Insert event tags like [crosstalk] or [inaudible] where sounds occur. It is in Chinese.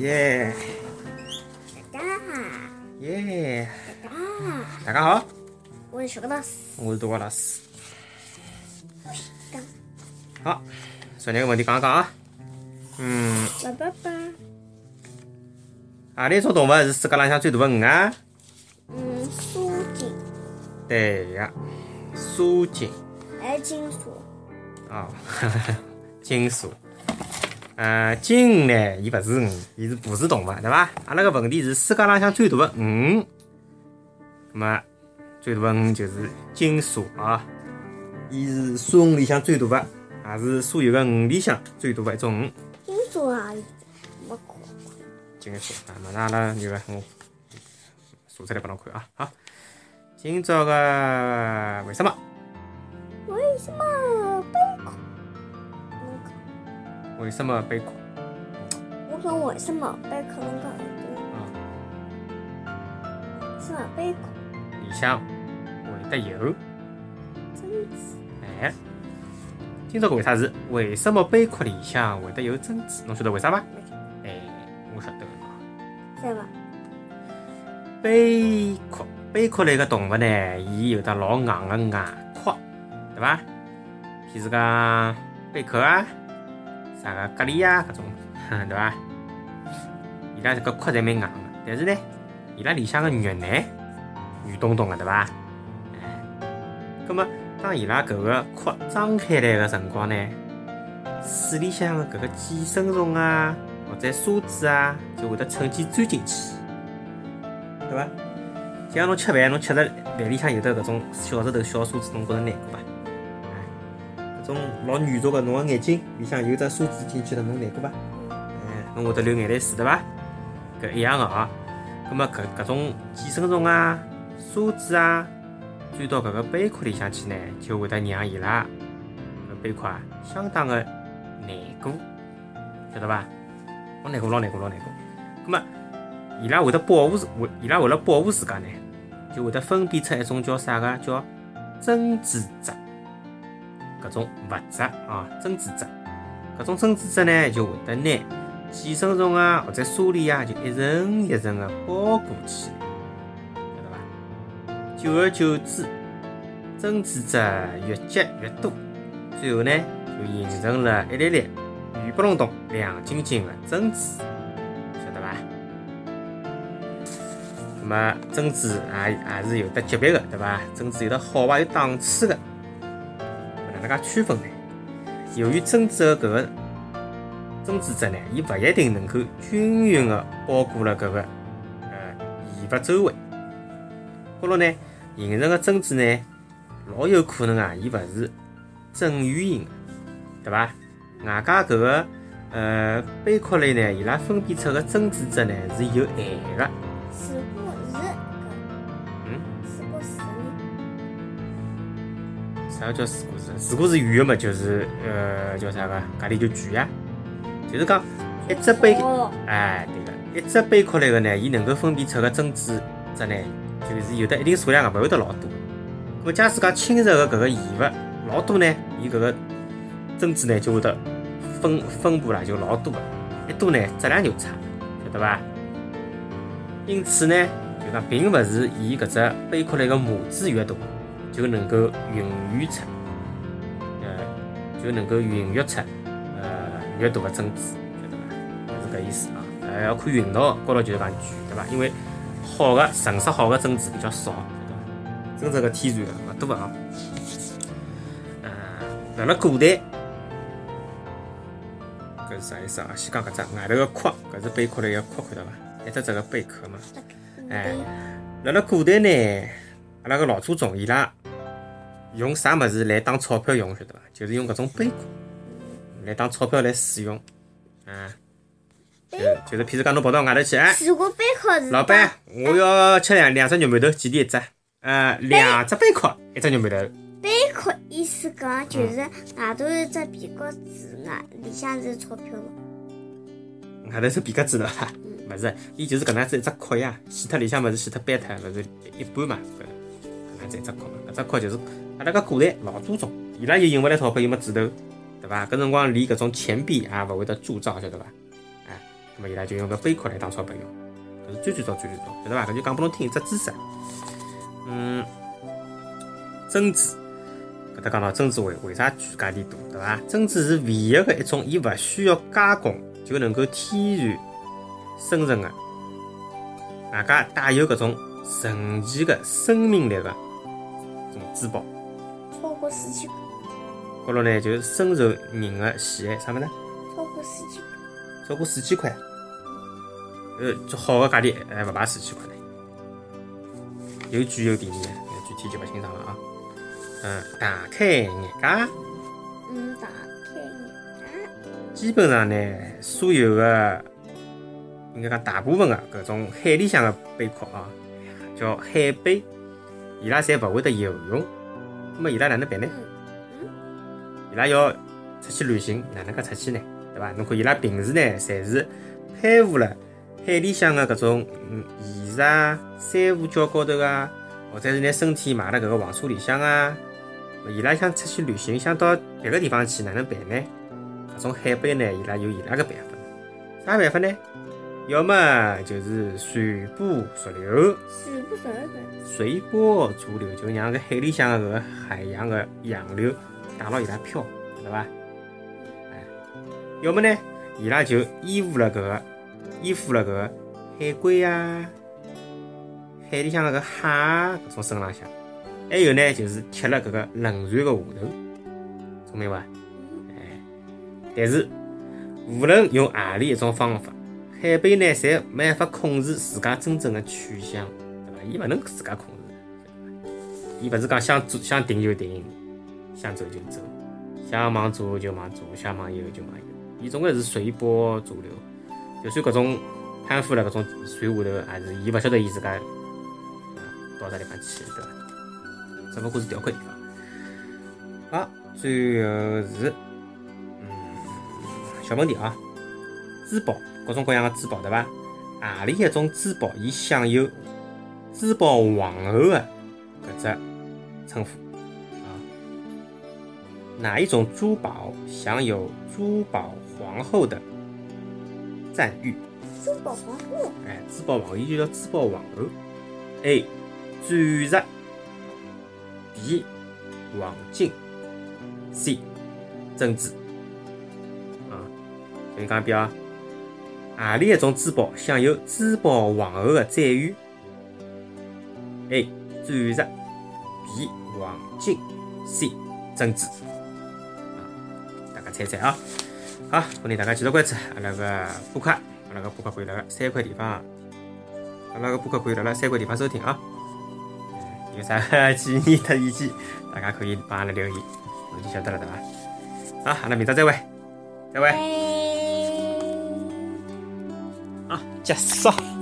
耶大家，耶！大家，好，我是小格老师。我是多高老师。干好，昨天个问题讲一讲啊。嗯，爸爸爸，何里种动物是世界浪向最大的鱼啊？嗯，苏锦，对呀，苏锦还有金属，啊，[laughs] 金属。呃，鲸呢，伊勿是鱼，伊是哺乳动物，对伐？阿拉个问题是世界浪向最大的鱼，那么最大的鱼就是金属啊，伊是沙鱼里向最大的，也是所有的鱼里向最大的一种鱼。金属啊，没看过。金属啊，马上阿拉女个我数出来拨侬看啊。好，今朝个为什么？为什么为什么贝壳？我讲为什么贝壳能讲啊，为什么贝壳里向会得有真子？哎。今朝个为啥是为什么贝壳里向会得有珍珠？侬晓得为啥伐？哎，我晓得个啊。对吧？贝壳，贝壳类个动物呢，伊有得老硬个外壳，对伐？譬如讲贝壳啊，啥个蛤蜊啊，搿种，[laughs] 对伐？伊拉这个壳侪蛮硬个，但是呢，伊拉里向个肉呢，软咚咚个，[laughs] 对伐？哎，葛末当伊拉搿个壳张开来个辰光呢，水里向个搿个寄生虫啊，或者沙子啊，就会得趁机钻进去。对伐？就像侬吃饭，侬吃着饭里向有得搿种小石头、小沙子，侬觉着难过伐？哎，搿种老软弱个，侬个眼睛里向有只沙子进去了，侬难过伐？哎，侬会得流眼泪水对伐？搿一样个啊。葛末搿搿种寄生虫啊、沙子啊，钻到搿个贝壳里向去呢，就会得让伊拉搿贝壳啊相当个难过，晓得伐？老难过，老难过，老难过。葛末伊拉会得保护自，为伊拉为了保护自家呢，就会得分泌出一种叫啥个叫珍珠质，搿种物质啊，珍珠质。搿种珍珠质呢，就会得拿寄生虫啊或者沙粒啊，就一层一层个包裹起来，晓得伐？久而久之，珍珠质越积越多，最后呢，就形成了一粒粒圆不隆咚、亮晶晶个珍珠，晓得伐？那么珍珠也也是有的级别的，对伐？珍珠有的好坏有档次的，哪能介区分呢？由于珍珠的搿个珍珠质呢，伊勿一定能够均匀的包裹了搿个呃异物周围，高头呢形成的珍珠呢，老有可能啊，伊勿是正圆形的，对伐？外加搿个呃贝壳类呢，伊拉分泌出的珍珠质呢是有咸的。啥叫如果是？如果是圆的嘛，就是呃叫啥个？价钿就贵呀。就是讲一只贝，哦，哎，对个，一只贝壳类个呢，伊能够分辨出个珍珠质呢，就是有得一定数量个，勿会得老多。咾么假使讲侵入个搿个异物老多呢，伊搿个珍珠呢就会得分分布啦就老多个，一多呢质量就差，晓得伐？因此呢，就讲并勿是伊搿只贝壳类个母子越大，就能够孕育出，呃，就能够孕育出呃越大个珍珠，晓得伐？是搿意思啊。呃，要看运道高头就是讲贵，对伐？因为好个成色好个珍珠比较少，晓得伐？真正个天然个勿多啊。呃，辣辣古代，搿是啥意思啊？先讲搿只外头个壳，搿是贝壳类个壳，看到伐？一只只个贝壳嘛。哎辣辣古代呢，阿拉个老祖宗伊拉用啥物事来当钞票用，晓得伐？就是用搿种贝壳来当钞票来使用，啊，就就是譬如讲侬跑到外头去，哎，如果是老板，我要吃两两只肉馒头，几钿一只？呃，两只贝壳，一只肉馒头。贝壳意思讲就是外头一只皮夹子外，里向是钞票咯。外头是皮革纸的伐？勿是，伊就是搿能样子一只壳呀，洗脱里向物事洗脱掰脱，勿是一半嘛？搿搿能样子一只壳嘛，搿只壳就是阿拉个古代老祖宗，伊拉又用勿来钞票，又没纸头，对伐？搿辰光连搿种钱币也勿会得铸造，晓得伐？哎，那么伊拉就用搿贝壳来当钞票用，搿是最最早最最早，晓得伐？搿就讲拨侬听一只知识。嗯，珍珠，搿搭讲到珍珠为为啥贵价钿多，对伐？珍珠是唯一个一种，伊勿需要加工就能够天然生成个，外加带有搿种神奇的生命力的种珠宝。超过四千块，高头呢就深受人的喜爱，啥物事？超过四千块。超过四千块，呃，就好的价钿还勿排四千块呢，有贵有便宜，具体就勿清爽了啊。嗯，大开眼界，嗯，打开眼界。基本上呢，所有的应该讲大部分的搿种海里向的贝壳啊，叫海贝，伊拉侪勿会得游泳，那么伊拉哪能办呢？嗯伊拉要出去旅行，哪能介出去呢？对伐？侬看伊拉平时呢，侪是攀附了海里向的搿种嗯岩石啊、珊瑚礁高头啊，或者是拿身体埋辣搿个黄沙里向啊。伊拉想出去旅行，想到别个地方去，哪能办呢？搿种海贝呢，伊拉有伊拉个办法。啥办法呢？要么就是随波逐流，是不是个？随波逐流就让搿海里向个海洋个洋流带牢伊拉飘，晓得伐？哎，要么呢，伊拉就依附了搿个，依附了搿个海龟啊，海里向的搿蟹啊搿种身浪向。还有呢，就是贴了搿个轮船个下头，聪明伐？哎，但是无论用何里一种方法，海贝呢，侪没办法控制自家真正的去向，对伐？伊勿能自家控制，伊勿是讲想走想停就停，想走就走，想往左就往左，想往右就往右，伊总归是随波逐流。就算搿种攀附了搿种船下头，也是伊勿晓得伊自家到啥地方去，对伐？只不过是调块地方。好，最后是嗯小问题啊，珠宝各种各样的珠宝对伐？何里一种珠宝伊享有珠宝皇后的搿只称呼啊？哪一种珠宝享有珠宝皇后的赞誉？珠宝皇后。哎，珠宝皇后，伊就叫珠宝皇后。A. 钻石。B. 黄金，C. 珍珠。啊，再讲一遍啊，何里一种珠宝享有珠宝皇后的赞誉？A. 钻石，B. 黄金，C. 珍珠。大家猜猜啊。好，欢迎大家继续关注阿拉个播客，阿拉个播客可以辣个三块地方，阿拉个播客可以辣辣三块地方收听啊。有啥 [laughs] 建议和意见，大家可以帮阿拉留言，我就晓得了，对伐？好，阿拉明朝再会，再会。哎。啊，结束。